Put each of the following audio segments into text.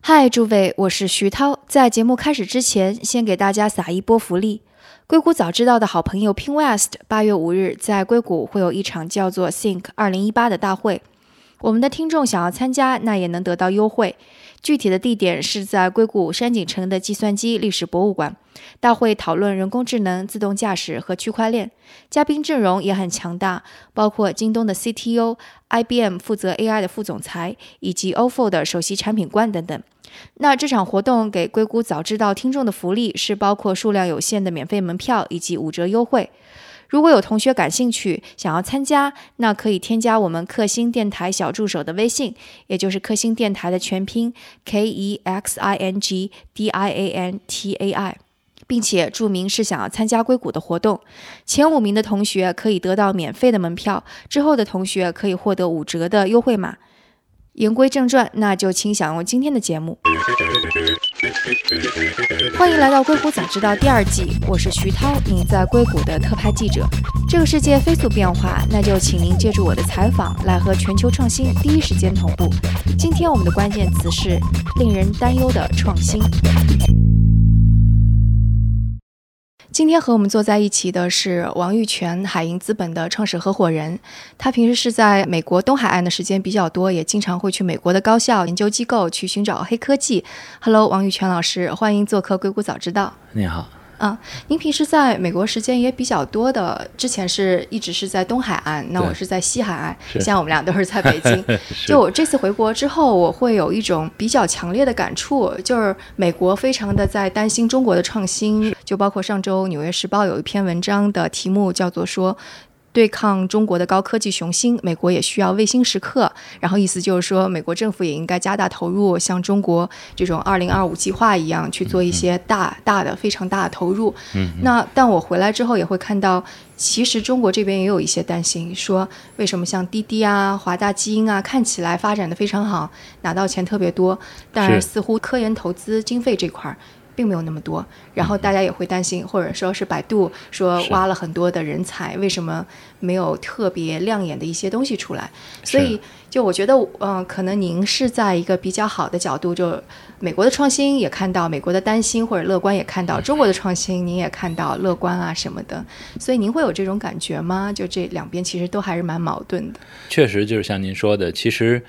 嗨，诸位，我是徐涛。在节目开始之前，先给大家撒一波福利。硅谷早知道的好朋友 Pinwest，八月五日在硅谷会有一场叫做 Think 二零一八的大会。我们的听众想要参加，那也能得到优惠。具体的地点是在硅谷山景城的计算机历史博物馆。大会讨论人工智能、自动驾驶和区块链。嘉宾阵容也很强大，包括京东的 CTO、IBM 负责 AI 的副总裁，以及 OFO 的首席产品官等等。那这场活动给硅谷早知道听众的福利是包括数量有限的免费门票以及五折优惠。如果有同学感兴趣，想要参加，那可以添加我们克星电台小助手的微信，也就是克星电台的全拼 K E X I N G D I A N T A I，并且注明是想要参加硅谷的活动。前五名的同学可以得到免费的门票，之后的同学可以获得五折的优惠码。言归正传，那就请享用今天的节目。欢迎来到《硅谷早知道》第二季，我是徐涛，您在硅谷的特派记者。这个世界飞速变化，那就请您借助我的采访，来和全球创新第一时间同步。今天我们的关键词是令人担忧的创新。今天和我们坐在一起的是王玉泉，海银资本的创始合伙人。他平时是在美国东海岸的时间比较多，也经常会去美国的高校、研究机构去寻找黑科技。Hello，王玉泉老师，欢迎做客硅谷早知道。你好。啊，您平时在美国时间也比较多的，之前是一直是在东海岸，那我是在西海岸，现在我们俩都是在北京。就我这次回国之后，我会有一种比较强烈的感触，就是美国非常的在担心中国的创新，就包括上周《纽约时报》有一篇文章的题目叫做说。对抗中国的高科技雄心，美国也需要卫星时刻。然后意思就是说，美国政府也应该加大投入，像中国这种“二零二五”计划一样去做一些大大的、非常大的投入。嗯，那但我回来之后也会看到，其实中国这边也有一些担心，说为什么像滴滴啊、华大基因啊，看起来发展的非常好，拿到钱特别多，但是似乎科研投资经费这块儿。并没有那么多，然后大家也会担心，或者说是百度说挖了很多的人才，为什么没有特别亮眼的一些东西出来？所以，就我觉得，嗯，可能您是在一个比较好的角度，就美国的创新也看到，美国的担心或者乐观也看到，中国的创新您也看到乐观啊什么的，所以您会有这种感觉吗？就这两边其实都还是蛮矛盾的。确实，就是像您说的，其实。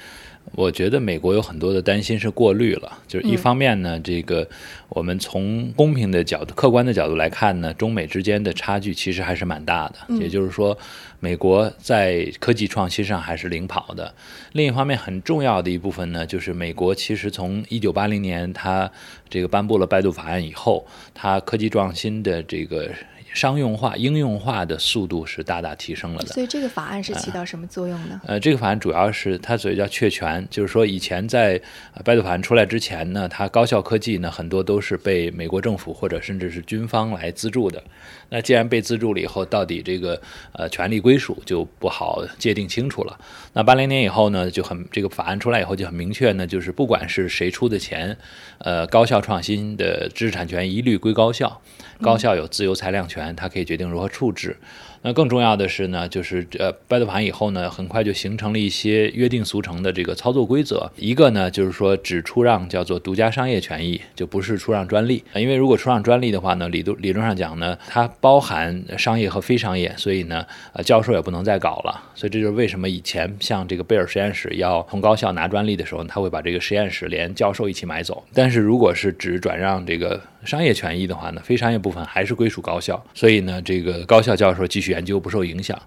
我觉得美国有很多的担心是过滤了，就是一方面呢，这个我们从公平的角度、客观的角度来看呢，中美之间的差距其实还是蛮大的。也就是说，美国在科技创新上还是领跑的。另一方面，很重要的一部分呢，就是美国其实从一九八零年它这个颁布了拜杜法案以后，它科技创新的这个。商用化、应用化的速度是大大提升了的，所以这个法案是起到什么作用呢？呃，这个法案主要是它所谓叫确权，就是说以前在百度法案出来之前呢，它高校科技呢很多都是被美国政府或者甚至是军方来资助的。那既然被资助了以后，到底这个呃权利归属就不好界定清楚了。那八零年以后呢，就很这个法案出来以后就很明确呢，就是不管是谁出的钱，呃，高校创新的知识产权一律归高校。高校有自由裁量权，他可以决定如何处置。那更重要的是呢，就是呃，拜登法案以后呢，很快就形成了一些约定俗成的这个操作规则。一个呢，就是说只出让叫做独家商业权益，就不是出让专利。因为如果出让专利的话呢，理论理论上讲呢，它包含商业和非商业，所以呢，呃，教授也不能再搞了。所以这就是为什么以前像这个贝尔实验室要从高校拿专利的时候，他会把这个实验室连教授一起买走。但是如果是只转让这个商业权益的话呢，非商业部分还是归属高校。所以呢，这个高校教授继续。研究不受影响，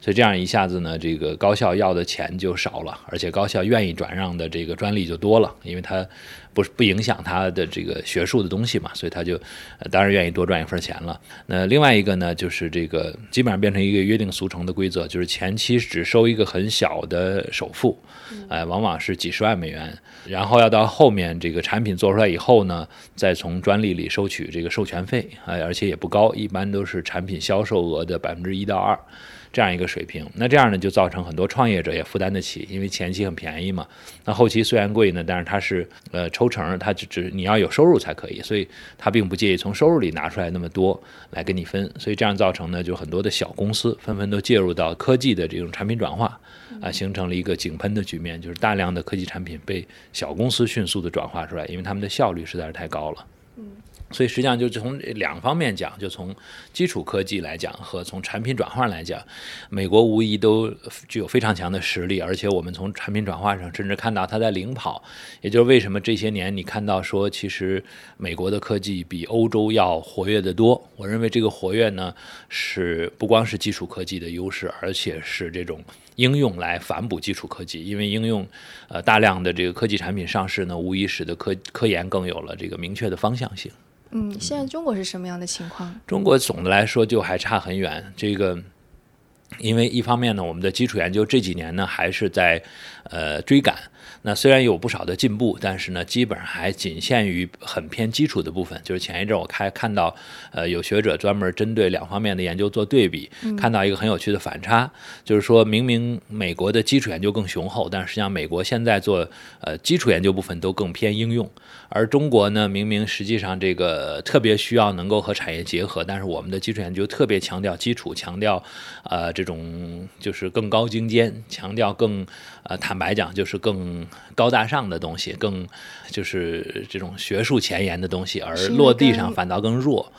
所以这样一下子呢，这个高校要的钱就少了，而且高校愿意转让的这个专利就多了，因为它不不影响它的这个学术的东西嘛，所以他就当然愿意多赚一份钱了。那另外一个呢，就是这个基本上变成一个约定俗成的规则，就是前期只收一个很小的首付，哎，往往是几十万美元，然后要到后面这个产品做出来以后呢，再从专利里收取这个授权费，哎，而且也不高，一般都是产品销售额的百分之一到二。这样一个水平。那这样呢，就造成很多创业者也负担得起，因为前期很便宜嘛。那后期虽然贵呢，但是它是呃抽成，它只只你要有收入才可以，所以他并不介意从收入里拿出来那么多来跟你分。所以这样造成呢，就很多的小公司纷纷都介入到科技的这种产品转化，啊，形成了一个井喷的局面，就是大量的科技产品被小公司迅速的转化出来，因为他们的效率实在是太高了。所以实际上就从两方面讲，就从基础科技来讲和从产品转换来讲，美国无疑都具有非常强的实力，而且我们从产品转换上甚至看到它在领跑，也就是为什么这些年你看到说其实美国的科技比欧洲要活跃的多。我认为这个活跃呢是不光是基础科技的优势，而且是这种应用来反哺基础科技，因为应用呃大量的这个科技产品上市呢，无疑使得科科研更有了这个明确的方向性。嗯，现在中国是什么样的情况？中国总的来说就还差很远。这个，因为一方面呢，我们的基础研究这几年呢还是在呃追赶。那虽然有不少的进步，但是呢，基本上还仅限于很偏基础的部分。就是前一阵我开看到，呃，有学者专门针对两方面的研究做对比，看到一个很有趣的反差，就是说明明美国的基础研究更雄厚，但是实际上美国现在做呃基础研究部分都更偏应用，而中国呢，明明实际上这个特别需要能够和产业结合，但是我们的基础研究特别强调基础，强调呃这种就是更高精尖，强调更呃坦白讲就是更。高大上的东西，更就是这种学术前沿的东西，而落地上反倒更弱。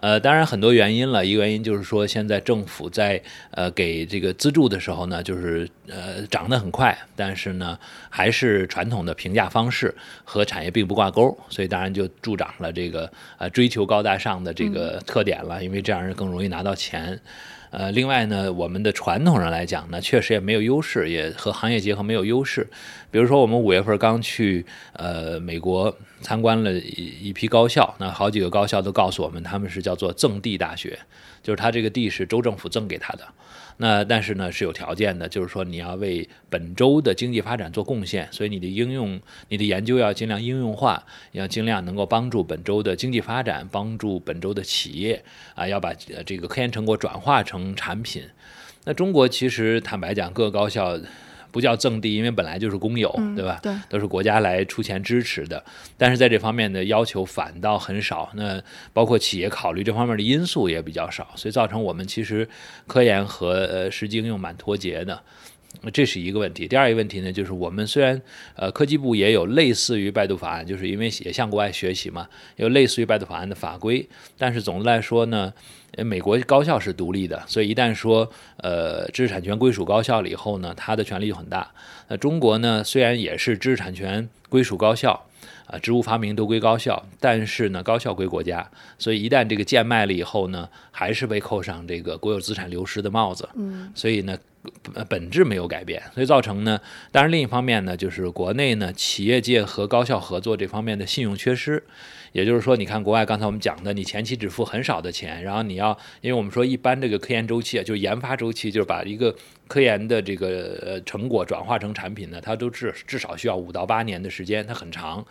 呃，当然很多原因了，一个原因就是说，现在政府在呃给这个资助的时候呢，就是呃涨得很快，但是呢还是传统的评价方式和产业并不挂钩，所以当然就助长了这个呃追求高大上的这个特点了，因为这样人更容易拿到钱。呃，另外呢，我们的传统上来讲呢，确实也没有优势，也和行业结合没有优势。比如说，我们五月份刚去呃美国参观了一一批高校，那好几个高校都告诉我们，他们是叫做赠地大学，就是他这个地是州政府赠给他的。那但是呢是有条件的，就是说你要为本周的经济发展做贡献，所以你的应用、你的研究要尽量应用化，要尽量能够帮助本周的经济发展，帮助本周的企业啊，要把这个科研成果转化成产品。那中国其实坦白讲，各高校。不叫赠地，因为本来就是公有，对吧？对，都是国家来出钱支持的。但是在这方面的要求反倒很少，那包括企业考虑这方面的因素也比较少，所以造成我们其实科研和呃实际应用蛮脱节的。这是一个问题。第二一个问题呢，就是我们虽然呃科技部也有类似于拜读法案，就是因为也向国外学习嘛，有类似于拜读法案的法规，但是总的来说呢。美国高校是独立的，所以一旦说呃知识产权归属高校了以后呢，它的权力就很大。那中国呢，虽然也是知识产权归属高校，啊，植物发明都归高校，但是呢，高校归国家，所以一旦这个贱卖了以后呢，还是被扣上这个国有资产流失的帽子。嗯，所以呢，本质没有改变，所以造成呢，当然另一方面呢，就是国内呢，企业界和高校合作这方面的信用缺失。也就是说，你看国外刚才我们讲的，你前期只付很少的钱，然后你要，因为我们说一般这个科研周期啊，就研发周期，就是把一个科研的这个呃成果转化成产品呢，它都至至少需要五到八年的时间，它很长。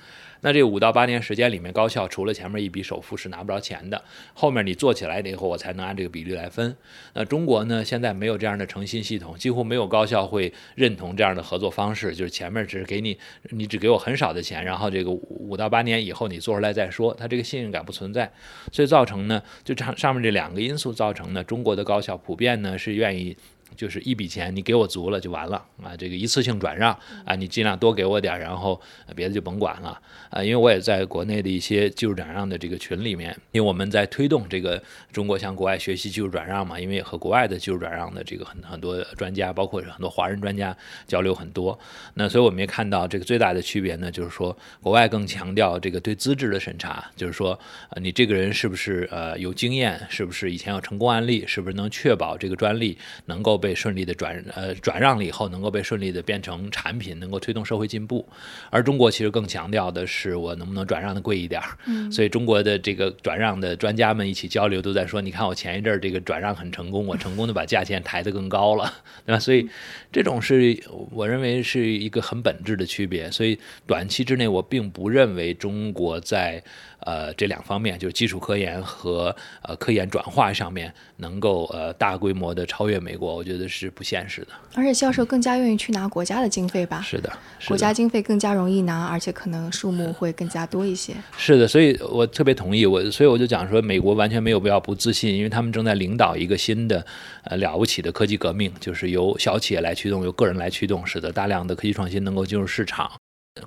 那这五到八年时间里面，高校除了前面一笔首付是拿不着钱的，后面你做起来了以后，我才能按这个比例来分。那中国呢，现在没有这样的诚信系统，几乎没有高校会认同这样的合作方式，就是前面只是给你，你只给我很少的钱，然后这个五到八年以后你做出来再说，它这个信任感不存在，所以造成呢，就上上面这两个因素造成呢，中国的高校普遍呢是愿意。就是一笔钱，你给我足了就完了啊！这个一次性转让啊，你尽量多给我点，然后别的就甭管了啊！因为我也在国内的一些技术转让的这个群里面，因为我们在推动这个中国向国外学习技术转让嘛，因为和国外的技术转让的这个很很多专家，包括很多华人专家交流很多，那所以我们也看到这个最大的区别呢，就是说国外更强调这个对资质的审查，就是说呃你这个人是不是呃有经验，是不是以前有成功案例，是不是能确保这个专利能够。被顺利的转呃转让了以后，能够被顺利的变成产品，能够推动社会进步。而中国其实更强调的是我能不能转让的贵一点儿。嗯，所以中国的这个转让的专家们一起交流，都在说，你看我前一阵儿这个转让很成功，我成功的把价钱抬得更高了，对吧？所以这种是我认为是一个很本质的区别。所以短期之内，我并不认为中国在呃这两方面，就是基础科研和呃科研转化上面能够呃大规模的超越美国，我觉得是不现实的。而且教授更加愿意去拿国家的经费吧？是的，是的国家经费更加容易拿，而且可能数目会更加多一些。是的，所以我特别同意我，所以我就讲说，美国完全没有必要不自信，因为他们正在领导一个新的呃了不起的科技革命，就是由小企业来驱动，由个人来驱动，使得大量的科技创新能够进入市场。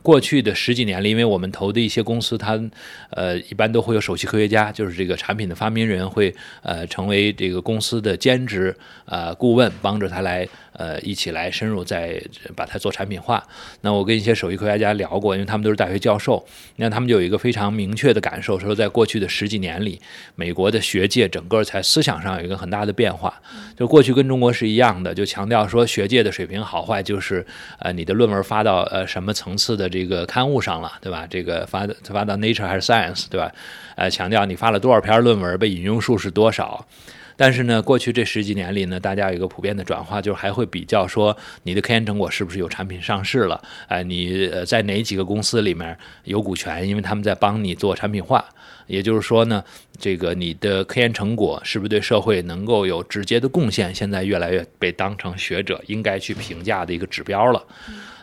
过去的十几年里，因为我们投的一些公司，它呃一般都会有首席科学家，就是这个产品的发明人会呃成为这个公司的兼职呃顾问，帮着他来呃一起来深入再把它做产品化。那我跟一些首席科学家聊过，因为他们都是大学教授，那他们就有一个非常明确的感受，说在过去的十几年里，美国的学界整个在思想上有一个很大的变化，就过去跟中国是一样的，就强调说学界的水平好坏就是呃你的论文发到呃什么层次。的这个刊物上了，对吧？这个发发到 Nature 还是 Science，对吧？呃，强调你发了多少篇论文，被引用数是多少。但是呢，过去这十几年里呢，大家有一个普遍的转化，就是还会比较说你的科研成果是不是有产品上市了？哎，你在哪几个公司里面有股权？因为他们在帮你做产品化。也就是说呢，这个你的科研成果是不是对社会能够有直接的贡献？现在越来越被当成学者应该去评价的一个指标了。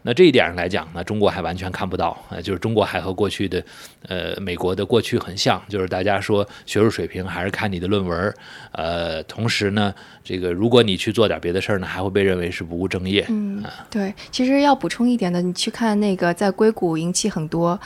那这一点上来讲呢，中国还完全看不到，呃，就是中国还和过去的，呃，美国的过去很像，就是大家说学术水平还是看你的论文，呃，同时呢，这个如果你去做点别的事儿呢，还会被认为是不务正业。嗯，对，其实要补充一点的，你去看那个在硅谷引起很多。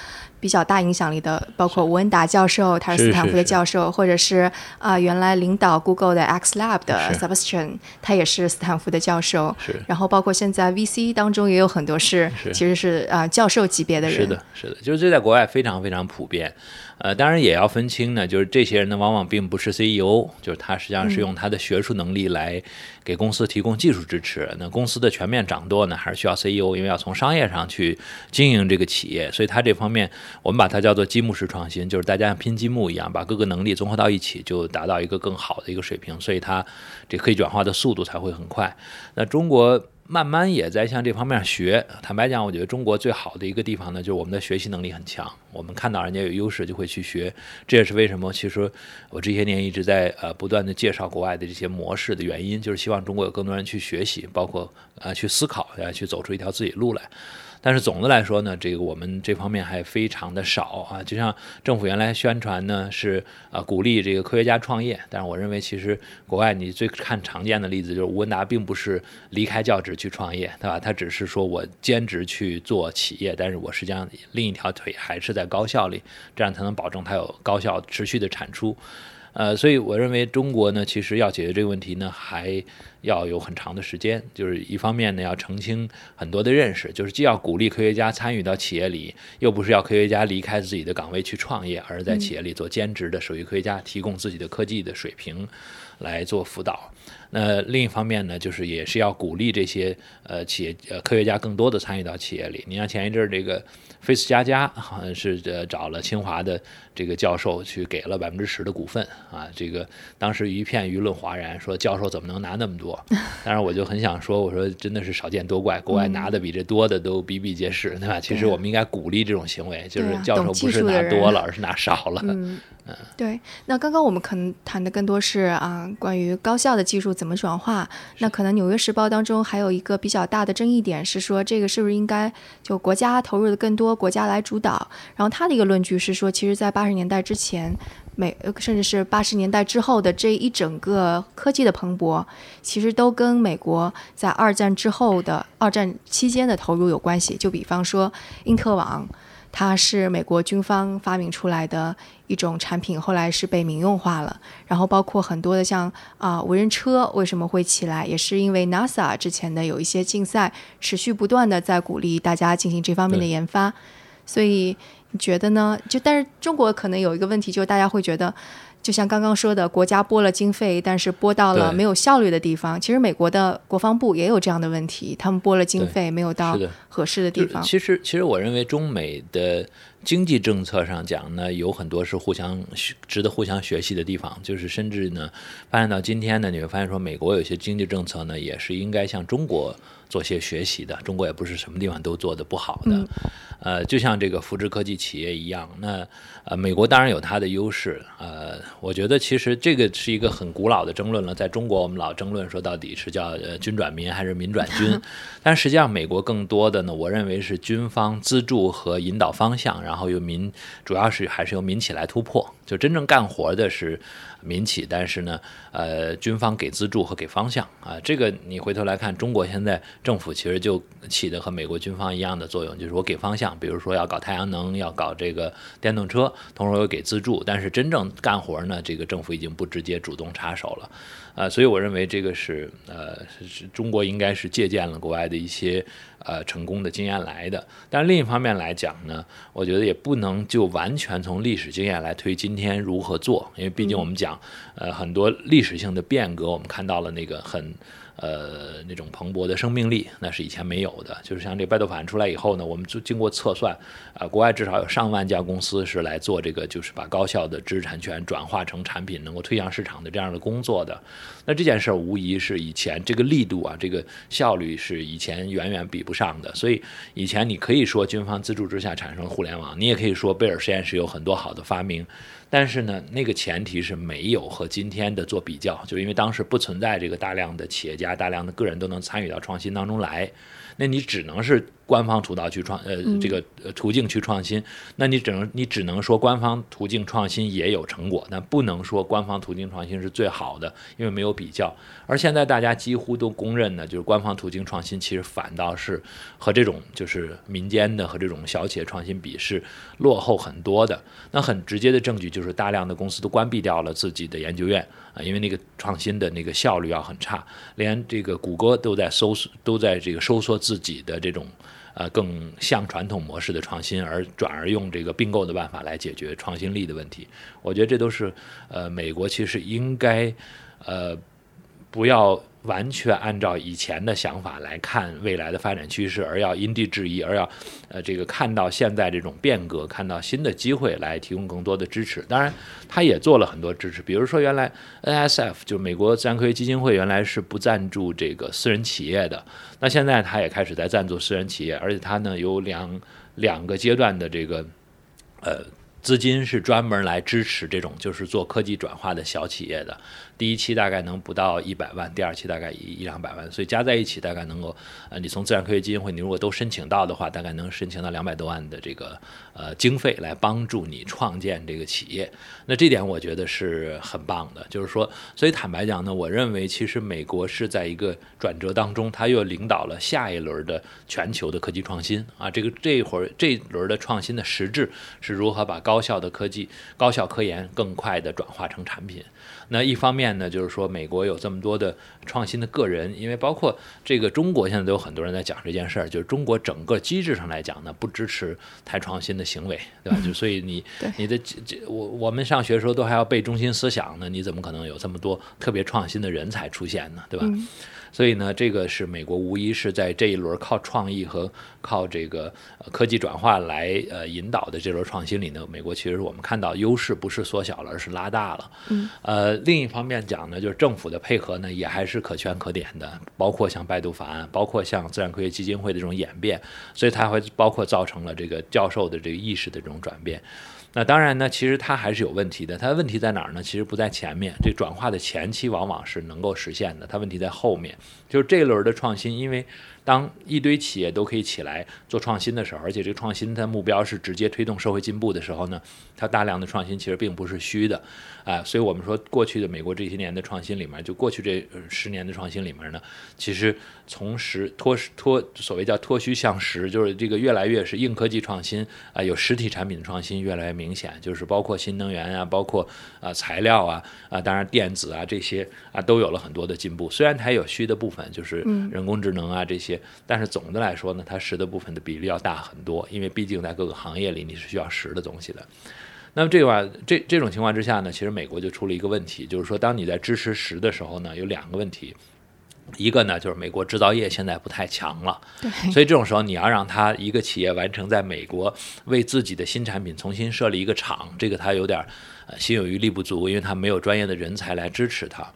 比较大影响力的，包括吴恩达教授，他是斯坦福的教授，或者是啊，原来领导 Google 的 X Lab 的 Sebastian，他也是斯坦福的教授。是。然后包括现在 VC 当中也有很多是，其实是啊教授级别的人。是的，是的，就是这在国外非常非常普遍。呃，当然也要分清呢，就是这些人呢，往往并不是 CEO，就是他实际上是用他的学术能力来给公司提供技术支持。那公司的全面掌舵呢，还是需要 CEO，因为要从商业上去经营这个企业，所以他这方面我们把它叫做积木式创新，就是大家像拼积木一样，把各个能力综合到一起，就达到一个更好的一个水平，所以它这可以转化的速度才会很快。那中国。慢慢也在向这方面学。坦白讲，我觉得中国最好的一个地方呢，就是我们的学习能力很强。我们看到人家有优势，就会去学。这也是为什么，其实我这些年一直在呃不断的介绍国外的这些模式的原因，就是希望中国有更多人去学习，包括呃去思考，啊去走出一条自己路来。但是总的来说呢，这个我们这方面还非常的少啊。就像政府原来宣传呢是啊鼓励这个科学家创业，但是我认为其实国外你最看常见的例子就是吴文达并不是离开教职去创业，对吧？他只是说我兼职去做企业，但是我实际上另一条腿还是在高校里，这样才能保证他有高效持续的产出。呃，所以我认为中国呢，其实要解决这个问题呢，还要有很长的时间。就是一方面呢，要澄清很多的认识，就是既要鼓励科学家参与到企业里，又不是要科学家离开自己的岗位去创业，而是在企业里做兼职的首席科学家，提供自己的科技的水平来做辅导。那另一方面呢，就是也是要鼓励这些呃企业呃科学家更多的参与到企业里。你像前一阵儿这个。菲斯加加好像是呃找了清华的这个教授去给了百分之十的股份啊，这个当时一片舆论哗然，说教授怎么能拿那么多？当然我就很想说，我说真的是少见多怪，国外拿的比这多的都比比皆是，对吧？其实我们应该鼓励这种行为，就是教授不是拿多了，而是拿少了。嗯，对。那刚刚我们可能谈的更多是啊，关于高校的技术怎么转化。那可能《纽约时报》当中还有一个比较大的争议点是说，这个是不是应该就国家投入的更多？国家来主导，然后他的一个论据是说，其实，在八十年代之前，美甚至是八十年代之后的这一整个科技的蓬勃，其实都跟美国在二战之后的二战期间的投入有关系。就比方说，因特网，它是美国军方发明出来的一种产品，后来是被民用化了。然后包括很多的像啊无人车为什么会起来，也是因为 NASA 之前的有一些竞赛，持续不断的在鼓励大家进行这方面的研发。所以你觉得呢？就但是中国可能有一个问题，就是大家会觉得。就像刚刚说的，国家拨了经费，但是拨到了没有效率的地方。其实美国的国防部也有这样的问题，他们拨了经费没有到合适的地方。其实，其实我认为中美的经济政策上讲呢，有很多是互相值得互相学习的地方。就是甚至呢，发展到今天呢，你会发现说，美国有些经济政策呢，也是应该向中国。做些学习的，中国也不是什么地方都做的不好的，呃，就像这个扶持科技企业一样，那呃，美国当然有它的优势，呃，我觉得其实这个是一个很古老的争论了，在中国我们老争论说到底是叫呃军转民还是民转军，但实际上美国更多的呢，我认为是军方资助和引导方向，然后由民主要是还是由民企来突破，就真正干活的是。民企，但是呢，呃，军方给资助和给方向啊，这个你回头来看，中国现在政府其实就起的和美国军方一样的作用，就是我给方向，比如说要搞太阳能，要搞这个电动车，同时又给资助，但是真正干活呢，这个政府已经不直接主动插手了，啊，所以我认为这个是呃，是中国应该是借鉴了国外的一些。呃，成功的经验来的，但另一方面来讲呢，我觉得也不能就完全从历史经验来推今天如何做，因为毕竟我们讲，呃，很多历史性的变革，我们看到了那个很。呃，那种蓬勃的生命力，那是以前没有的。就是像这百度反出来以后呢，我们就经过测算，啊，国外至少有上万家公司是来做这个，就是把高效的知识产权转化成产品，能够推向市场的这样的工作的。那这件事儿无疑是以前这个力度啊，这个效率是以前远远比不上的。所以以前你可以说军方资助之下产生互联网，你也可以说贝尔实验室有很多好的发明。但是呢，那个前提是没有和今天的做比较，就因为当时不存在这个大量的企业家、大量的个人都能参与到创新当中来，那你只能是。官方渠道去创呃这个途径去创新，那你只能你只能说官方途径创新也有成果，但不能说官方途径创新是最好的，因为没有比较。而现在大家几乎都公认的，就是官方途径创新其实反倒是和这种就是民间的和这种小企业创新比是落后很多的。那很直接的证据就是大量的公司都关闭掉了自己的研究院啊，因为那个创新的那个效率要很差，连这个谷歌都在收缩都在这个收缩自己的这种。呃，更像传统模式的创新，而转而用这个并购的办法来解决创新力的问题。我觉得这都是呃，美国其实应该呃不要。完全按照以前的想法来看未来的发展趋势，而要因地制宜，而要呃这个看到现在这种变革，看到新的机会来提供更多的支持。当然，他也做了很多支持，比如说原来 NSF 就美国自然科学基金会原来是不赞助这个私人企业的，那现在他也开始在赞助私人企业，而且他呢有两两个阶段的这个呃资金是专门来支持这种就是做科技转化的小企业的。第一期大概能不到一百万，第二期大概一一两百万，所以加在一起大概能够，呃，你从自然科学基金会，你如果都申请到的话，大概能申请到两百多万的这个呃经费来帮助你创建这个企业。那这点我觉得是很棒的，就是说，所以坦白讲呢，我认为其实美国是在一个转折当中，它又领导了下一轮的全球的科技创新啊。这个这一会儿这一轮的创新的实质是如何把高效的科技、高效科研更快的转化成产品。那一方面呢，就是说美国有这么多的创新的个人，因为包括这个中国现在都有很多人在讲这件事儿，就是中国整个机制上来讲呢，不支持太创新的行为，对吧？就所以你你的这我我们上学的时候都还要背中心思想呢，你怎么可能有这么多特别创新的人才出现呢？对吧？所以呢，这个是美国无疑是在这一轮靠创意和靠这个科技转化来呃引导的这轮创新里呢，美国其实我们看到优势不是缩小了，而是拉大了。嗯，呃，另一方面讲呢，就是政府的配合呢也还是可圈可点的，包括像百度法案，包括像自然科学基金会的这种演变，所以它会包括造成了这个教授的这个意识的这种转变。那当然呢，其实它还是有问题的。它的问题在哪儿呢？其实不在前面，这转化的前期往往是能够实现的。它问题在后面，就是这一轮的创新，因为。当一堆企业都可以起来做创新的时候，而且这个创新它目标是直接推动社会进步的时候呢，它大量的创新其实并不是虚的，啊，所以我们说过去的美国这些年的创新里面，就过去这十年的创新里面呢，其实从实脱脱所谓叫脱虚向实，就是这个越来越是硬科技创新啊，有实体产品的创新越来越明显，就是包括新能源啊，包括啊材料啊啊，当然电子啊这些啊都有了很多的进步，虽然它有虚的部分，就是人工智能啊这些。些，但是总的来说呢，它实的部分的比例要大很多，因为毕竟在各个行业里你是需要实的东西的。那么这个话，这这种情况之下呢，其实美国就出了一个问题，就是说，当你在支持实的时候呢，有两个问题。一个呢，就是美国制造业现在不太强了，对，所以这种时候你要让他一个企业完成在美国为自己的新产品重新设立一个厂，这个他有点呃心有余力不足，因为他没有专业的人才来支持他。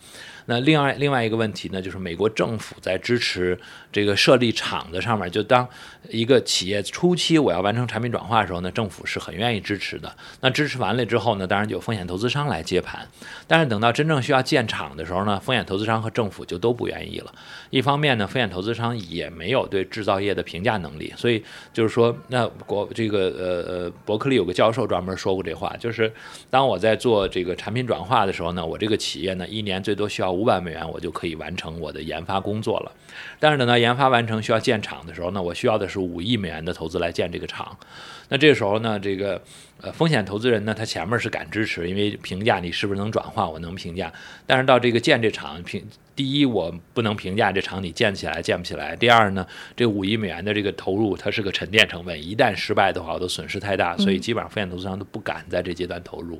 那另外另外一个问题呢，就是美国政府在支持这个设立厂子上面，就当一个企业初期我要完成产品转化的时候呢，政府是很愿意支持的。那支持完了之后呢，当然就有风险投资商来接盘。但是等到真正需要建厂的时候呢，风险投资商和政府就都不愿意了。一方面呢，风险投资商也没有对制造业的评价能力，所以就是说，那国这个呃呃，伯克利有个教授专门说过这话，就是当我在做这个产品转化的时候呢，我这个企业呢，一年最多需要五百美元，我就可以完成我的研发工作了。但是呢研发完成需要建厂的时候呢，我需要的是五亿美元的投资来建这个厂。那这时候呢，这个呃风险投资人呢，他前面是敢支持，因为评价你是不是能转化，我能评价。但是到这个建这厂评。第一，我不能评价这厂你建起来建不起来。第二呢，这五亿美元的这个投入，它是个沉淀成本，一旦失败的话，我的损失太大，所以基本上风险投资商都不敢在这阶段投入。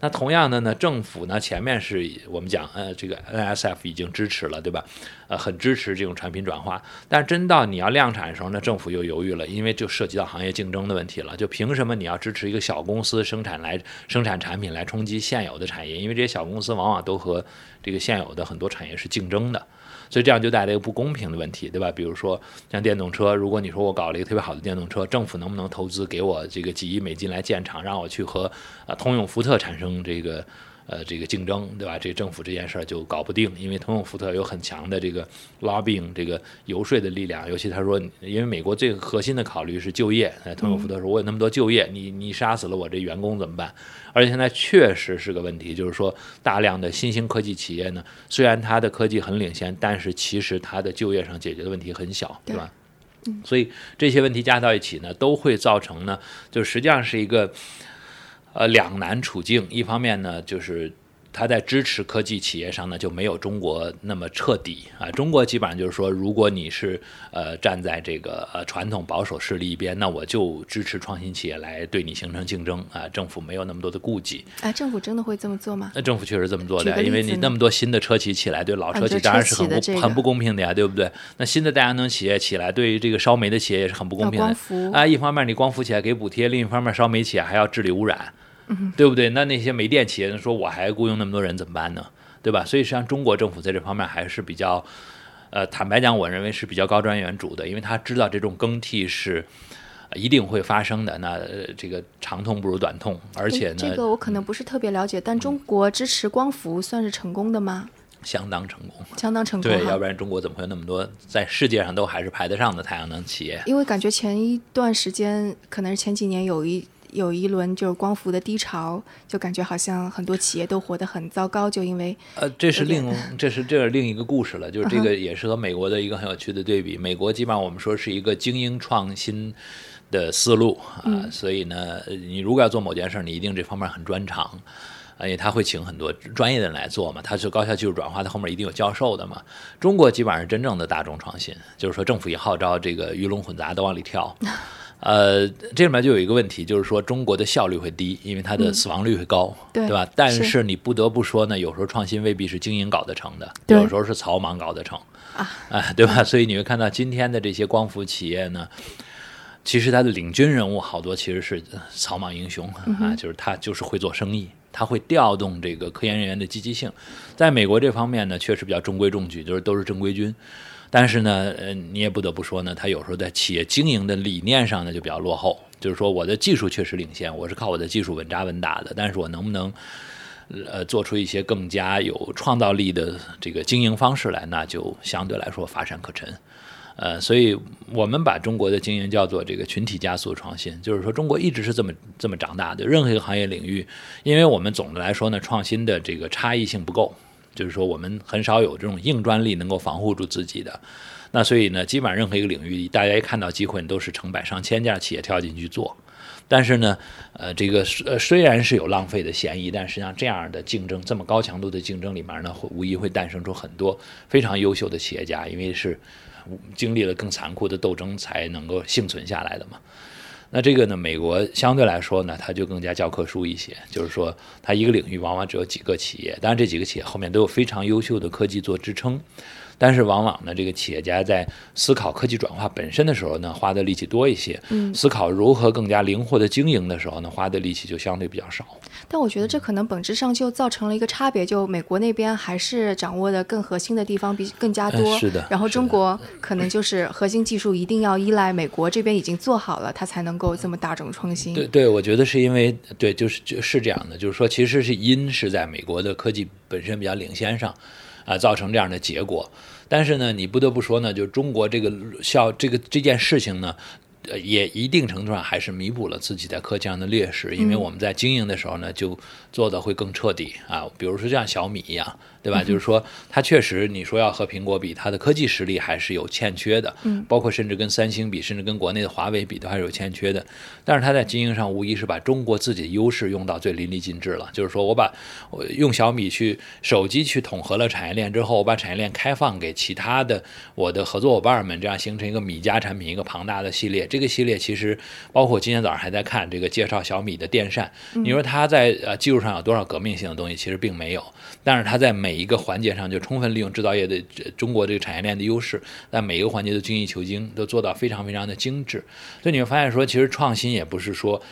那同样的呢，政府呢前面是我们讲，呃，这个 NSF 已经支持了，对吧？呃，很支持这种产品转化。但真到你要量产的时候呢，政府又犹豫了，因为就涉及到行业竞争的问题了。就凭什么你要支持一个小小公司生产来生产产品来冲击现有的产业？因为这些小公司往往都和这个现有的很多产业是竞争的，所以这样就带来一个不公平的问题，对吧？比如说像电动车，如果你说我搞了一个特别好的电动车，政府能不能投资给我这个几亿美金来建厂，让我去和啊通用、福特产生这个？呃，这个竞争，对吧？这政府这件事儿就搞不定，因为通用福特有很强的这个 lobbying 这个游说的力量。尤其他说，因为美国最核心的考虑是就业。通用福特说，我有那么多就业，你你杀死了我这员工怎么办？而且现在确实是个问题，就是说大量的新兴科技企业呢，虽然它的科技很领先，但是其实它的就业上解决的问题很小，对吧？所以这些问题加到一起呢，都会造成呢，就实际上是一个。呃，两难处境。一方面呢，就是它在支持科技企业上呢，就没有中国那么彻底啊。中国基本上就是说，如果你是呃站在这个呃传统保守势力一边，那我就支持创新企业来对你形成竞争啊。政府没有那么多的顾忌。啊，政府真的会这么做吗？那政府确实这么做的，因为你那么多新的车企起来，对老车企当然是很不很不公平的呀，对不对？那新的太阳能企业起来，对于这个烧煤的企业也是很不公平的啊。一方面你光伏起来给补贴，另一方面烧煤企业还要治理污染。对不对？那那些煤电企业说我还雇佣那么多人怎么办呢？对吧？所以实际上中国政府在这方面还是比较，呃，坦白讲，我认为是比较高瞻远瞩的，因为他知道这种更替是一定会发生的。那这个长痛不如短痛，而且呢，这个我可能不是特别了解，但中国支持光伏算是成功的吗？相当成功，相当成功。对，要不然中国怎么会有那么多在世界上都还是排得上的太阳能企业？因为感觉前一段时间，可能是前几年有一。有一轮就是光伏的低潮，就感觉好像很多企业都活得很糟糕，就因为呃，这是另这是这是另一个故事了，就是这个也是和美国的一个很有趣的对比。美国基本上我们说是一个精英创新的思路啊，所以呢，你如果要做某件事，你一定这方面很专长，而且他会请很多专业的人来做嘛，他是高效技术转化，他后面一定有教授的嘛。中国基本上是真正的大众创新，就是说政府也号召这个鱼龙混杂都往里跳。呃，这里面就有一个问题，就是说中国的效率会低，因为它的死亡率会高，对吧？但是你不得不说呢，有时候创新未必是精英搞得成的，有时候是草莽搞得成啊，哎，对吧？所以你会看到今天的这些光伏企业呢，其实它的领军人物好多其实是草莽英雄啊，就是他就是会做生意，他会调动这个科研人员的积极性。在美国这方面呢，确实比较中规中矩，就是都是正规军。但是呢，呃，你也不得不说呢，他有时候在企业经营的理念上呢就比较落后。就是说，我的技术确实领先，我是靠我的技术稳扎稳打的，但是我能不能，呃，做出一些更加有创造力的这个经营方式来，那就相对来说乏善可陈。呃，所以我们把中国的经营叫做这个群体加速创新，就是说中国一直是这么这么长大的。任何一个行业领域，因为我们总的来说呢，创新的这个差异性不够。就是说，我们很少有这种硬专利能够防护住自己的，那所以呢，基本上任何一个领域，大家一看到机会，都是成百上千家企业跳进去做。但是呢，呃，这个呃虽然是有浪费的嫌疑，但实际上这样的竞争，这么高强度的竞争里面呢，会无疑会诞生出很多非常优秀的企业家，因为是经历了更残酷的斗争才能够幸存下来的嘛。那这个呢，美国相对来说呢，它就更加教科书一些，就是说它一个领域往往只有几个企业，当然这几个企业后面都有非常优秀的科技做支撑。但是往往呢，这个企业家在思考科技转化本身的时候呢，花的力气多一些；嗯，思考如何更加灵活的经营的时候呢，花的力气就相对比较少。但我觉得这可能本质上就造成了一个差别，就美国那边还是掌握的更核心的地方比更加多，是的。然后中国可能就是核心技术一定要依赖美国这边已经做好了，它才能够这么大众创新。对对，我觉得是因为对，就是就是这样的，就是说其实是因是在美国的科技本身比较领先上。啊，造成这样的结果，但是呢，你不得不说呢，就中国这个效这个这件事情呢，呃，也一定程度上还是弥补了自己在科技上的劣势，因为我们在经营的时候呢，就做的会更彻底啊，比如说像小米一样。对吧？就是说，它确实，你说要和苹果比，它的科技实力还是有欠缺的。嗯，包括甚至跟三星比，甚至跟国内的华为比，都还是有欠缺的。但是它在经营上，无疑是把中国自己的优势用到最淋漓尽致了。就是说我把我用小米去手机去统合了产业链之后，我把产业链开放给其他的我的合作伙伴们，这样形成一个米家产品，一个庞大的系列。这个系列其实包括今天早上还在看这个介绍小米的电扇。你说它在呃技术上有多少革命性的东西？其实并没有。但是它在每每一个环节上就充分利用制造业的中国这个产业链的优势，在每一个环节都精益求精，都做到非常非常的精致。所以你会发现说，其实创新也不是说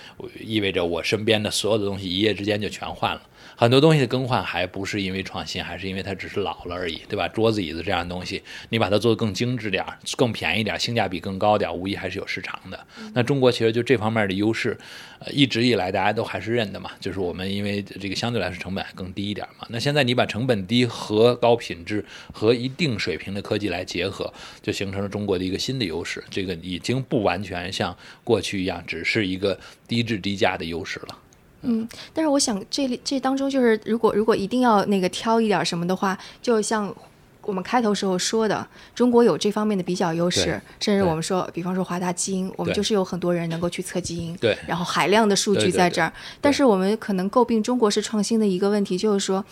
意味着我身边的所有的东西一夜之间就全换了。很多东西的更换还不是因为创新，还是因为它只是老了而已，对吧？桌子椅子这样的东西，你把它做得更精致点、更便宜点、性价比更高点，无疑还是有市场的。那中国其实就这方面的优势，呃，一直以来大家都还是认的嘛，就是我们因为这个相对来说成本还更低一点嘛。那现在你把成本低和高品质和一定水平的科技来结合，就形成了中国的一个新的优势。这个已经不完全像过去一样，只是一个低质低价的优势了。嗯，但是我想这里这当中就是，如果如果一定要那个挑一点什么的话，就像我们开头时候说的，中国有这方面的比较优势，甚至我们说，比方说华大基因，我们就是有很多人能够去测基因，对，然后海量的数据在这儿。但是我们可能诟病中国式创新的一个问题，就是说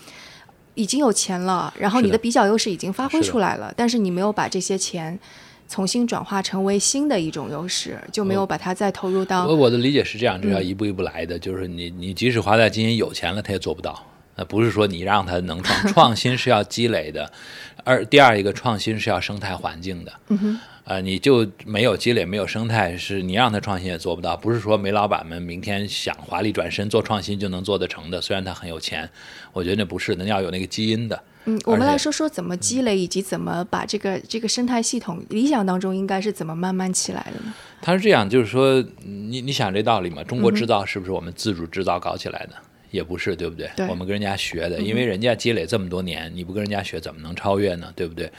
已经有钱了，然后你的比较优势已经发挥出来了，但是你没有把这些钱。重新转化成为新的一种优势，就没有把它再投入到。我我的理解是这样，这要一步一步来的。就是你你即使华大基因有钱了，他也做不到。那不是说你让他能创创新是要积累的，而第二一个创新是要生态环境的。嗯哼。呃，你就没有积累，没有生态，是你让他创新也做不到。不是说煤老板们明天想华丽转身做创新就能做得成的。虽然他很有钱，我觉得那不是，那要有那个基因的。嗯，我们来说说怎么积累，以及怎么把这个这个生态系统，理想当中应该是怎么慢慢起来的呢？他是这样，就是说，你你想这道理嘛？中国制造是不是我们自主制造搞起来的？也不是，对不对？对。我们跟人家学的，因为人家积累这么多年，你不跟人家学，怎么能超越呢？对不对？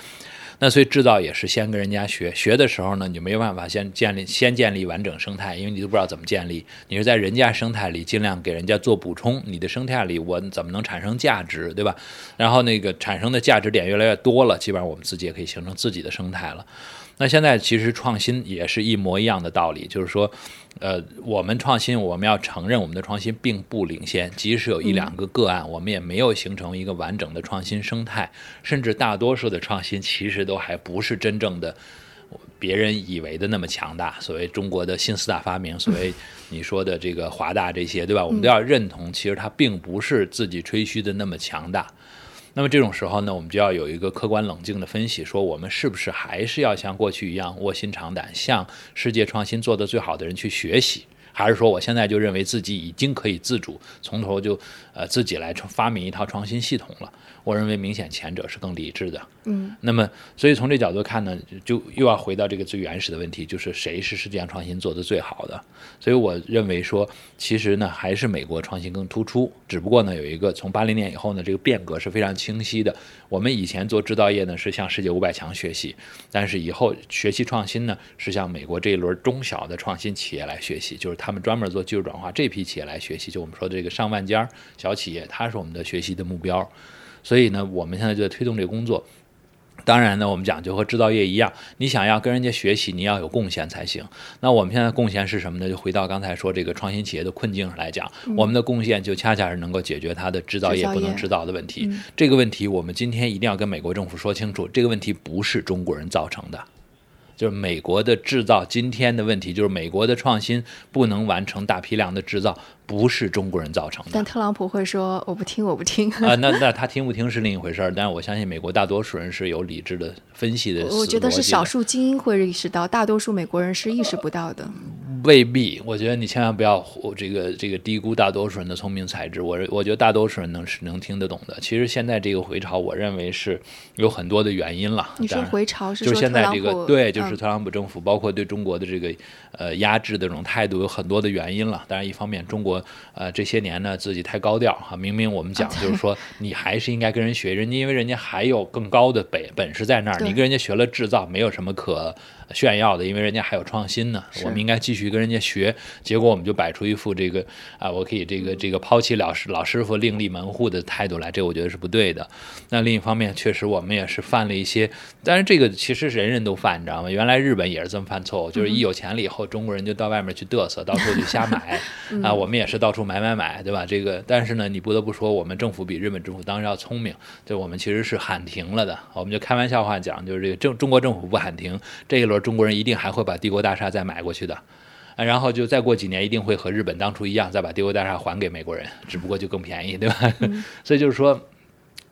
那所以制造也是先跟人家学，学的时候呢，你没有办法先建立先建立完整生态，因为你都不知道怎么建立。你是在人家生态里尽量给人家做补充，你的生态里我怎么能产生价值，对吧？然后那个产生的价值点越来越多了，基本上我们自己也可以形成自己的生态了。那现在其实创新也是一模一样的道理，就是说，呃，我们创新，我们要承认我们的创新并不领先，即使有一两个个案，我们也没有形成一个完整的创新生态，甚至大多数的创新其实都还不是真正的别人以为的那么强大。所谓中国的新四大发明，所谓 你说的这个华大这些，对吧？我们都要认同，其实它并不是自己吹嘘的那么强大。那么这种时候呢，我们就要有一个客观冷静的分析，说我们是不是还是要像过去一样卧薪尝胆，向世界创新做得最好的人去学习，还是说我现在就认为自己已经可以自主从头就呃自己来发明一套创新系统了？我认为明显前者是更理智的。嗯，那么所以从这角度看呢，就又要回到这个最原始的问题，就是谁是世界上创新做得最好的？所以我认为说，其实呢还是美国创新更突出，只不过呢有一个从八零年以后呢这个变革是非常清晰的。我们以前做制造业呢是向世界五百强学习，但是以后学习创新呢是向美国这一轮中小的创新企业来学习，就是他们专门做技术转化这批企业来学习，就我们说的这个上万家小企业，它是我们的学习的目标。所以呢，我们现在就在推动这个工作。当然呢，我们讲就和制造业一样，你想要跟人家学习，你要有贡献才行。那我们现在贡献是什么呢？就回到刚才说这个创新企业的困境上来讲，我们的贡献就恰恰是能够解决它的制造业不能制造的问题。这个问题，我们今天一定要跟美国政府说清楚，这个问题不是中国人造成的。就是美国的制造今天的问题，就是美国的创新不能完成大批量的制造，不是中国人造成的。但特朗普会说我不听，我不听。啊，那那他听不听是另一回事儿。但是我相信美国大多数人是有理智的分析的。我觉得是少数精英会意识到，大多数美国人是意识不到的。未必，我觉得你千万不要这个这个低估大多数人的聪明才智。我我觉得大多数人能是能听得懂的。其实现在这个回潮，我认为是有很多的原因了。你说回潮是就是现在这个对，就是嗯特朗普政府包括对中国的这个呃压制的这种态度有很多的原因了。当然，一方面中国呃这些年呢自己太高调哈，明明我们讲就是说你还是应该跟人学，人家因为人家还有更高的本本事在那儿，你跟人家学了制造没有什么可炫耀的，因为人家还有创新呢。我们应该继续跟人家学，结果我们就摆出一副这个啊，我可以这个这个抛弃老师老师傅另立门户的态度来，这我觉得是不对的。那另一方面，确实我们也是犯了一些，但是这个其实人人都犯，你知道吗？原来日本也是这么犯错误，就是一有钱了以后，中国人就到外面去嘚瑟，到处去瞎买啊，我们也是到处买买买，对吧？这个，但是呢，你不得不说，我们政府比日本政府当时要聪明，对我们其实是喊停了的。我们就开玩笑话讲，就是这个政中国政府不喊停，这一轮中国人一定还会把帝国大厦再买过去的。啊，然后就再过几年，一定会和日本当初一样，再把帝国大厦还给美国人，只不过就更便宜，对吧？所以就是说，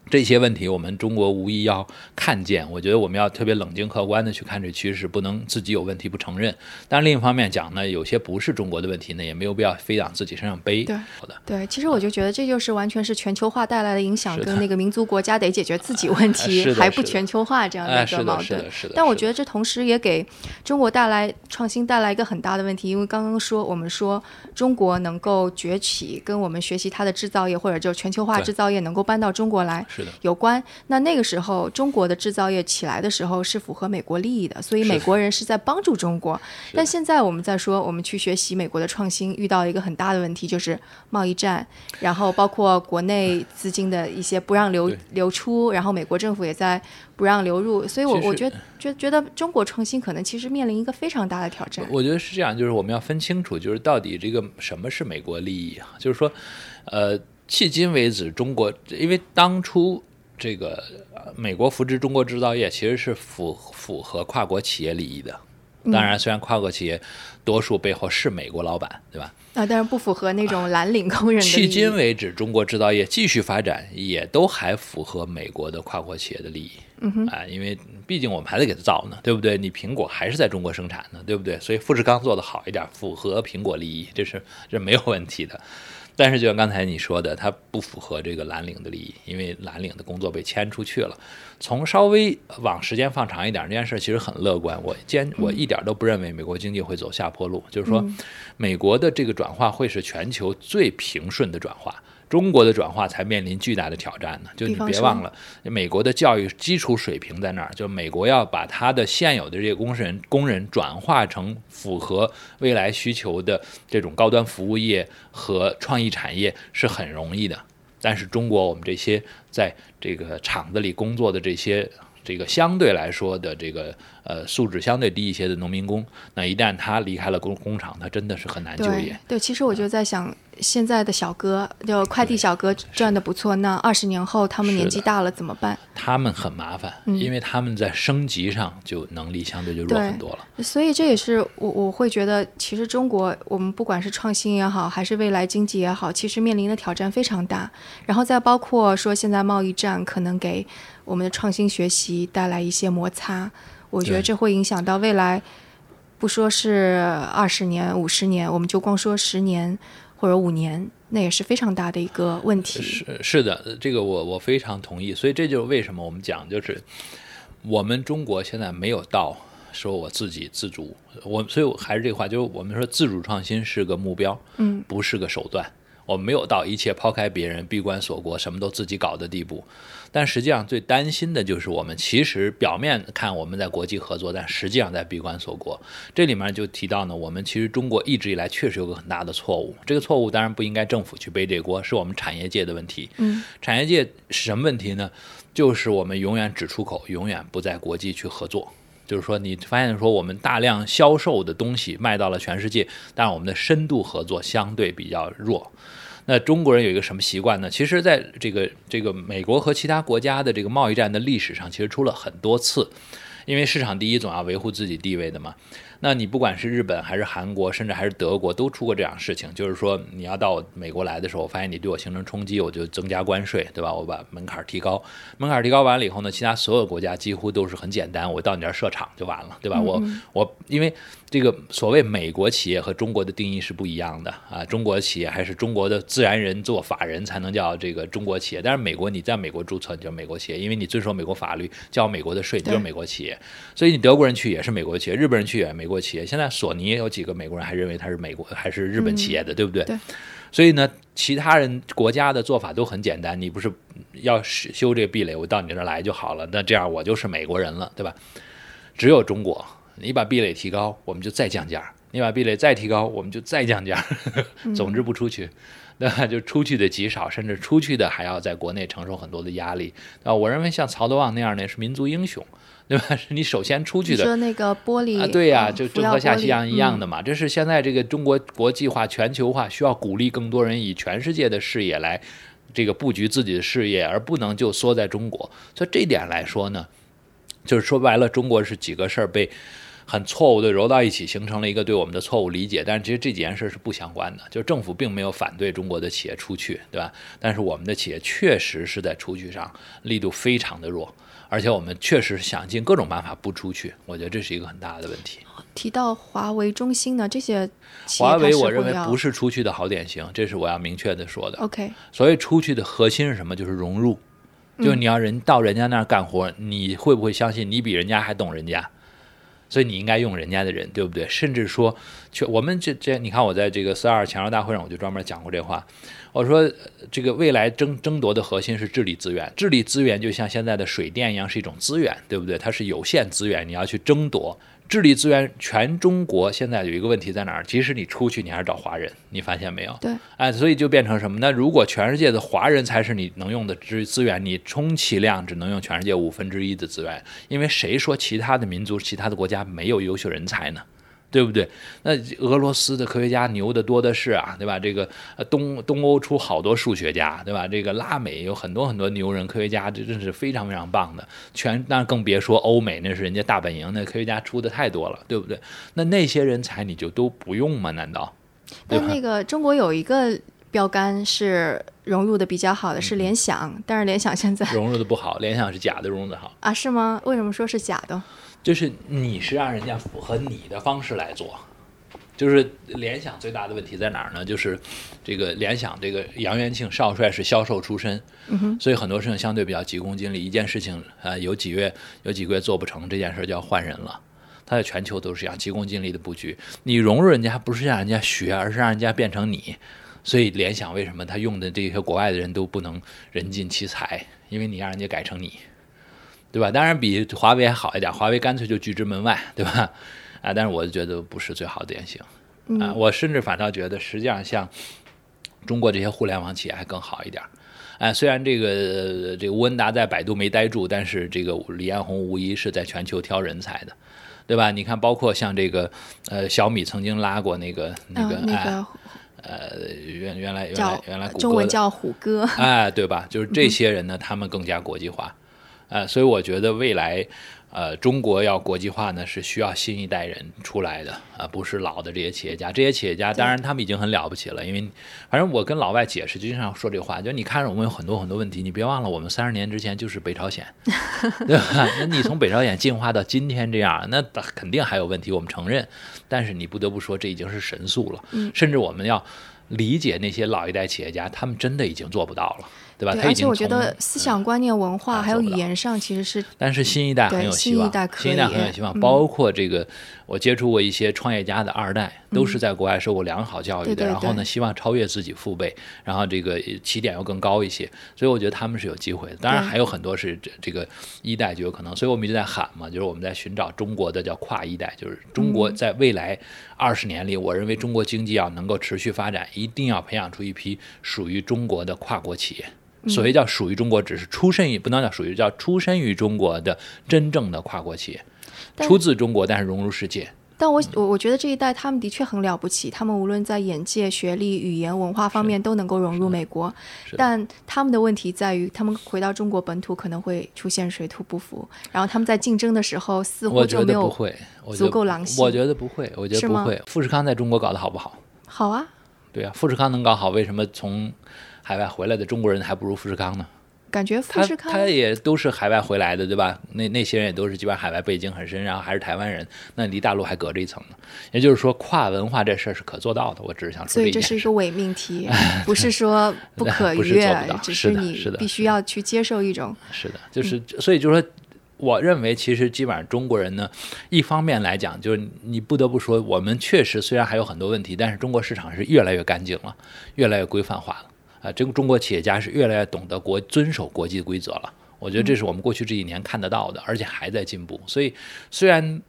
这些问题我们中国无疑要看见。我觉得我们要特别冷静客观的去看这趋势，不能自己有问题不承认。但另一方面讲呢，有些不是中国的问题呢，也没有必要非往自己身上背。对好的，对，其实我就觉得这就是完全是全球化带来的影响，跟那个民族国家得解决自己问题，还不全球化这样哎，的一个矛盾。但我觉得这同时也给中国带来创新带来一个很大的问题，因为刚刚说我们说中国能够崛起，跟我们学习它的制造业或者就是全球化制造业能够搬到中国来是的，有关。那那个时候中国的制造业起来的时候是符合美国利益的，所以美国人是在帮助中国。但现在我们在说我们去学习美国的创新，遇到一个很大的问题就是贸易战，然后包括国内资金的一些不让流流出，然后美国政府也在不让流入，所以我我觉得觉觉得中国创新可能其实面临一个非常大的挑战。我觉得是这样，就是我们要分清楚，就是到底这个什么是美国利益啊？就是说，呃，迄今为止，中国因为当初这个、呃美国扶持中国制造业，其实是符符合跨国企业利益的。当然，虽然跨国企业多数背后是美国老板，对吧？啊，但是不符合那种蓝领工人。迄今为止，中国制造业继续发展，也都还符合美国的跨国企业的利益。嗯哼，啊，因为毕竟我们还得给它造呢，对不对？你苹果还是在中国生产呢，对不对？所以富士康做的好一点，符合苹果利益，这是这没有问题的。但是就像刚才你说的，它不符合这个蓝领的利益，因为蓝领的工作被迁出去了。从稍微往时间放长一点，这件事其实很乐观。我坚我一点都不认为美国经济会走下坡路，就是说，美国的这个转化会是全球最平顺的转化。中国的转化才面临巨大的挑战呢，就你别忘了，美国的教育基础水平在那儿，就美国要把它的现有的这些工人工人转化成符合未来需求的这种高端服务业和创意产业是很容易的，但是中国我们这些在这个厂子里工作的这些这个相对来说的这个呃素质相对低一些的农民工，那一旦他离开了工工厂，他真的是很难就对业。对，其实我就在想，现在的小哥，就快递小哥赚的不错，那二十年后他们年纪大了怎么办？他们很麻烦，因为他们在升级上就能力相对就弱很多了。所以这也是我我会觉得，其实中国我们不管是创新也好，还是未来经济也好，其实面临的挑战非常大。然后再包括说现在贸易战可能给我们的创新学习带来一些摩擦，我觉得这会影响到未来，不说是二十年、五十年，我们就光说十年或者五年，那也是非常大的一个问题。是是的，这个我我非常同意。所以这就是为什么我们讲，就是我们中国现在没有到说我自己自主，我所以我还是这个话，就是我们说自主创新是个目标，嗯，不是个手段。我们没有到一切抛开别人、闭关锁国、什么都自己搞的地步。但实际上最担心的就是我们其实表面看我们在国际合作，但实际上在闭关锁国。这里面就提到呢，我们其实中国一直以来确实有个很大的错误。这个错误当然不应该政府去背这锅，是我们产业界的问题。嗯，产业界是什么问题呢？就是我们永远只出口，永远不在国际去合作。就是说，你发现说我们大量销售的东西卖到了全世界，但我们的深度合作相对比较弱。那中国人有一个什么习惯呢？其实，在这个这个美国和其他国家的这个贸易战的历史上，其实出了很多次。因为市场第一总要维护自己地位的嘛。那你不管是日本还是韩国，甚至还是德国，都出过这样事情，就是说你要到美国来的时候，我发现你对我形成冲击，我就增加关税，对吧？我把门槛提高，门槛提高完了以后呢，其他所有国家几乎都是很简单，我到你这儿设厂就完了，对吧？我我因为这个所谓美国企业和中国的定义是不一样的啊，中国企业还是中国的自然人做法人才能叫这个中国企业，但是美国你在美国注册你叫美国企业，因为你遵守美国法律，交美国的税，你就是美国企业，所以你德国人去也是美国企业，日本人去也美国企业。现在索尼也有几个美国人还认为它是美国还是日本企业的，对不对？对。所以呢，其他人国家的做法都很简单，你不是要修这个壁垒，我到你这儿来就好了，那这样我就是美国人了，对吧？只有中国，你把壁垒提高，我们就再降价；你把壁垒再提高，我们就再降价。总之不出去，对吧？就出去的极少，甚至出去的还要在国内承受很多的压力啊！我认为像曹德旺那样的是民族英雄。对吧？是你首先出去的。说那个玻璃啊，对呀，就郑和下西洋一样的嘛。这是现在这个中国国际化、全球化需要鼓励更多人以全世界的视野来这个布局自己的事业，而不能就缩在中国。所以这点来说呢，就是说白了，中国是几个事儿被很错误的揉到一起，形成了一个对我们的错误理解。但是其实这几件事是不相关的，就是政府并没有反对中国的企业出去，对吧？但是我们的企业确实是在出去上力度非常的弱。而且我们确实想尽各种办法不出去，我觉得这是一个很大的问题。提到华为、中兴呢，这些华为我认为不是出去的好典型，这是我要明确的说的。OK，所谓出去的核心是什么？就是融入，就是你要人到人家那儿干活，你会不会相信你比人家还懂人家？所以你应该用人家的人，对不对？甚至说，去我们这这，你看我在这个四二强弱大会上，我就专门讲过这话。我说，这个未来争争夺的核心是治理资源，治理资源就像现在的水电一样，是一种资源，对不对？它是有限资源，你要去争夺。治理资源，全中国现在有一个问题在哪儿？即使你出去，你还是找华人，你发现没有？对，哎，所以就变成什么？那如果全世界的华人才是你能用的资资源，你充其量只能用全世界五分之一的资源，因为谁说其他的民族、其他的国家没有优秀人才呢？对不对？那俄罗斯的科学家牛的多的是啊，对吧？这个东东欧出好多数学家，对吧？这个拉美有很多很多牛人科学家，这真是非常非常棒的。全，那更别说欧美，那是人家大本营，那科学家出的太多了，对不对？那那些人才你就都不用吗？难道？但那个中国有一个标杆是融入的比较好的，是联想，但是联想现在融入的不好，联想是假的融入的好啊？是吗？为什么说是假的？就是你是让人家符合你的方式来做，就是联想最大的问题在哪儿呢？就是这个联想这个杨元庆少帅是销售出身，所以很多事情相对比较急功近利。一件事情啊，有几月有几个月做不成，这件事就要换人了。他在全球都是这样急功近利的布局。你融入人家不是让人家学，而是让人家变成你。所以联想为什么他用的这些国外的人都不能人尽其才？因为你让人家改成你。对吧？当然比华为还好一点，华为干脆就拒之门外，对吧？啊，但是我觉得不是最好的典型啊。我甚至反倒觉得，实际上像中国这些互联网企业还更好一点。哎，虽然这个这个吴文达在百度没待住，但是这个李彦宏无疑是在全球挑人才的，对吧？你看，包括像这个呃小米曾经拉过那个那个哎呃原原来原来原来中文叫虎哥 哎，对吧？就是这些人呢，他们更加国际化。呃，所以我觉得未来，呃，中国要国际化呢，是需要新一代人出来的啊，不是老的这些企业家。这些企业家，当然他们已经很了不起了，因为反正我跟老外解释，就经常说这话，就你看着我们有很多很多问题，你别忘了，我们三十年之前就是北朝鲜，对吧？那你从北朝鲜进化到今天这样，那肯定还有问题，我们承认。但是你不得不说，这已经是神速了。甚至我们要理解那些老一代企业家，他们真的已经做不到了。对吧？而且我觉得思想观念、文化还有语言上其实是，但是新一代很有希望，新一代很有希望。包括这个，我接触过一些创业家的二代，都是在国外受过良好教育的，然后呢，希望超越自己父辈，然后这个起点要更高一些。所以我觉得他们是有机会的。当然还有很多是这这个一代就有可能。所以我们一直在喊嘛，就是我们在寻找中国的叫跨一代，就是中国在未来二十年里，我认为中国经济要能够持续发展，一定要培养出一批属于中国的跨国企业。所谓叫属于中国，只是出身于不能叫属于叫出身于中国的真正的跨国企业，出自中国但是融入世界但我我我觉得这一代他们的确很了不起，他们无论在眼界、学历、语言、文化方面都能够融入美国，但他们的问题在于，他们回到中国本土可能会出现水土不服，然后他们在竞争的时候似乎就没有足够狼性。我觉得不会，我觉得不会。富士康在中国搞得好不好？好啊。对啊，富士康能搞好，为什么从海外回来的中国人还不如富士康呢？感觉富士康他也都是海外回来的，对吧？那那些人也都是基本上海外背景很深，然后还是台湾人，那离大陆还隔着一层呢。也就是说，跨文化这事儿是可做到的。我只是想说，所以这是一个伪命题，不是说不可越，只是你必须要去接受一种。是的，就是所以就是说，我认为其实基本上中国人呢，一方面来讲，就是你不得不说，我们确实虽然还有很多问题，但是中国市场是越来越干净了，越来越规范化了。啊，这个中国企业家是越来越懂得国遵守国际规则了。我觉得这是我们过去这几年看得到的，而且还在进步。所以，虽然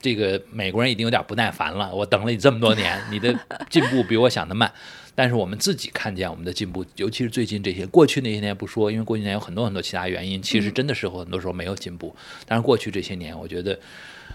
这个美国人已经有点不耐烦了，我等了你这么多年，你的进步比我想的慢，但是我们自己看见我们的进步，尤其是最近这些，过去那些年不说，因为过去年有很多很多其他原因，其实真的是很多时候没有进步。但是过去这些年，我觉得。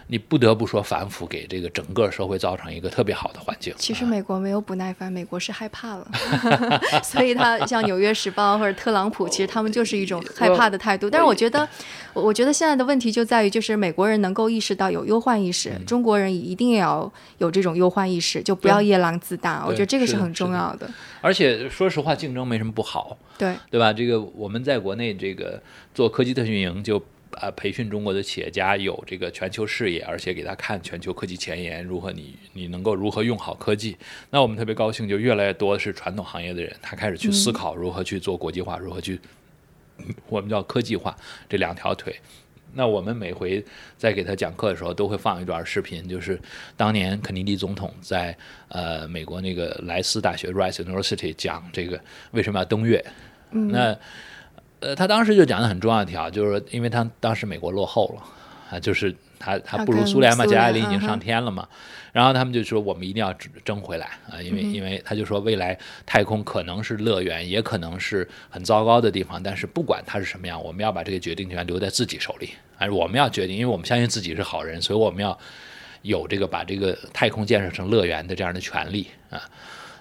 你不得不说，反腐给这个整个社会造成一个特别好的环境。其实美国没有不耐烦，美国是害怕了，所以他像《纽约时报》或者特朗普，其实他们就是一种害怕的态度。但是我觉得，我我觉得现在的问题就在于，就是美国人能够意识到有忧患意识，中国人一定要有这种忧患意识，就不要夜郎自大。我觉得这个是很重要的。而且说实话，竞争没什么不好，对对吧？这个我们在国内这个做科技特训营就。啊，培训中国的企业家有这个全球视野，而且给他看全球科技前沿，如何你你能够如何用好科技。那我们特别高兴，就越来越多是传统行业的人，他开始去思考如何去做国际化，如何去我们叫科技化这两条腿。那我们每回在给他讲课的时候，都会放一段视频，就是当年肯尼迪总统在呃美国那个莱斯大学 （Rice University） 讲这个为什么要登月。那呃，他当时就讲的很重要一条，就是因为他当时美国落后了啊，就是他他不如苏联嘛，加加林已经上天了嘛，然后他们就说我们一定要争回来啊，因为因为他就说未来太空可能是乐园，也可能是很糟糕的地方，但是不管它是什么样，我们要把这个决定权留在自己手里，而，我们要决定，因为我们相信自己是好人，所以我们要有这个把这个太空建设成乐园的这样的权利啊。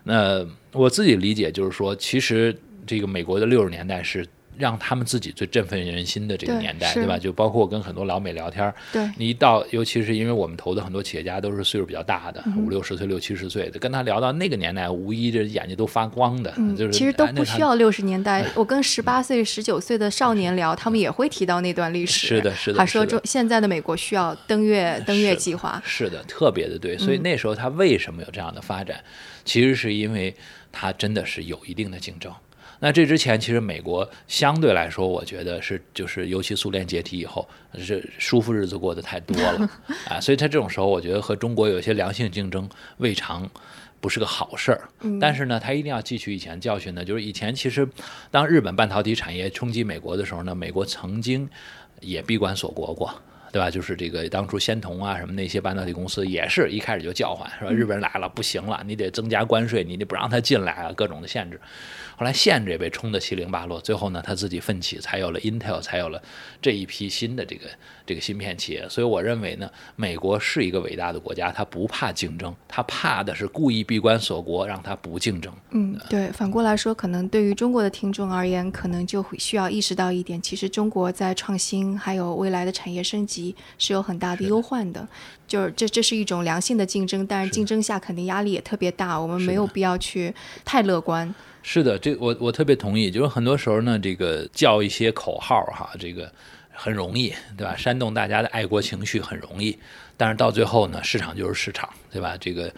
那我自己理解就是说，其实这个美国的六十年代是。让他们自己最振奋人心的这个年代，对吧？就包括我跟很多老美聊天，对，你一到，尤其是因为我们投的很多企业家都是岁数比较大的，五六十岁、六七十岁的，跟他聊到那个年代，无疑这眼睛都发光的。就是其实都不需要六十年代，我跟十八岁、十九岁的少年聊，他们也会提到那段历史。是的，是的。还说中现在的美国需要登月登月计划。是的，特别的对。所以那时候他为什么有这样的发展？其实是因为他真的是有一定的竞争。那这之前，其实美国相对来说，我觉得是就是，尤其苏联解体以后，是舒服日子过得太多了 啊，所以他这种时候，我觉得和中国有一些良性竞争，未尝不是个好事儿。但是呢，他一定要汲取以前教训呢，就是以前其实当日本半导体产业冲击美国的时候呢，美国曾经也闭关锁国过。对吧？就是这个当初仙童啊，什么那些半导体公司也是一开始就叫唤，说日本人来了不行了，你得增加关税，你得不让他进来啊，各种的限制。后来限制也被冲得七零八落，最后呢，他自己奋起，才有了 Intel，才有了这一批新的这个这个芯片企业。所以我认为呢，美国是一个伟大的国家，他不怕竞争，他怕的是故意闭关锁国，让他不竞争。嗯，对。反过来说，可能对于中国的听众而言，可能就会需要意识到一点，其实中国在创新还有未来的产业升级是有很大的忧患的。就是这这是一种良性的竞争，但是竞争下肯定压力也特别大，我们没有必要去太乐观。是的，这我我特别同意。就是很多时候呢，这个叫一些口号哈，这个很容易，对吧？煽动大家的爱国情绪很容易，但是到最后呢，市场就是市场，对吧？这个。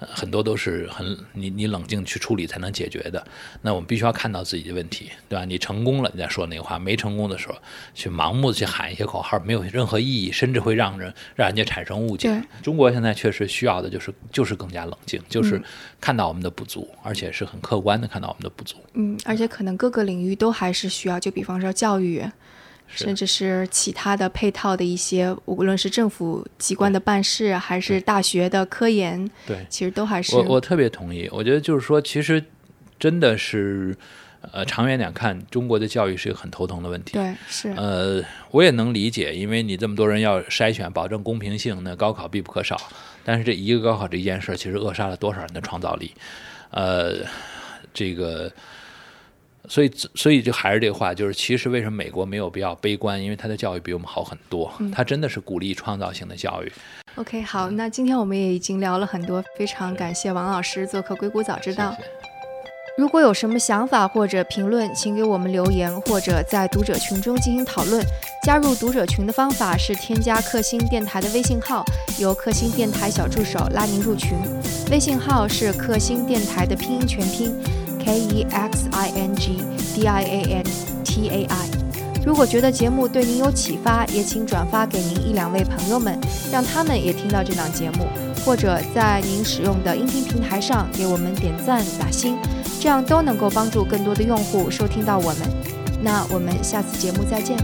很多都是很你你冷静去处理才能解决的。那我们必须要看到自己的问题，对吧？你成功了，你再说那个话；没成功的时候，去盲目的去喊一些口号，没有任何意义，甚至会让人让人家产生误解。中国现在确实需要的就是就是更加冷静，就是看到我们的不足，而且是很客观的看到我们的不足。嗯，而且可能各个领域都还是需要，就比方说教育。甚至是其他的配套的一些，无论是政府机关的办事，还是大学的科研，对，其实都还是我我特别同意。我觉得就是说，其实真的是，呃，长远点看，中国的教育是一个很头疼的问题。对，是。呃，我也能理解，因为你这么多人要筛选，保证公平性，那高考必不可少。但是这一个高考这一件事，其实扼杀了多少人的创造力？呃，这个，所以，所以就还是这个话，就是其实为什么美国没有必要悲观？因为他的教育比我们好很多，他真的是鼓励创造性的教育。OK，好，那今天我们也已经聊了很多，非常感谢王老师做客《硅谷早知道》。如果有什么想法或者评论，请给我们留言，或者在读者群中进行讨论。加入读者群的方法是添加克星电台的微信号，由克星电台小助手拉您入群。微信号是克星电台的拼音全拼，K E X I N G D I A N T A I。如果觉得节目对您有启发，也请转发给您一两位朋友们，让他们也听到这档节目，或者在您使用的音频平台上给我们点赞打星。这样都能够帮助更多的用户收听到我们。那我们下次节目再见。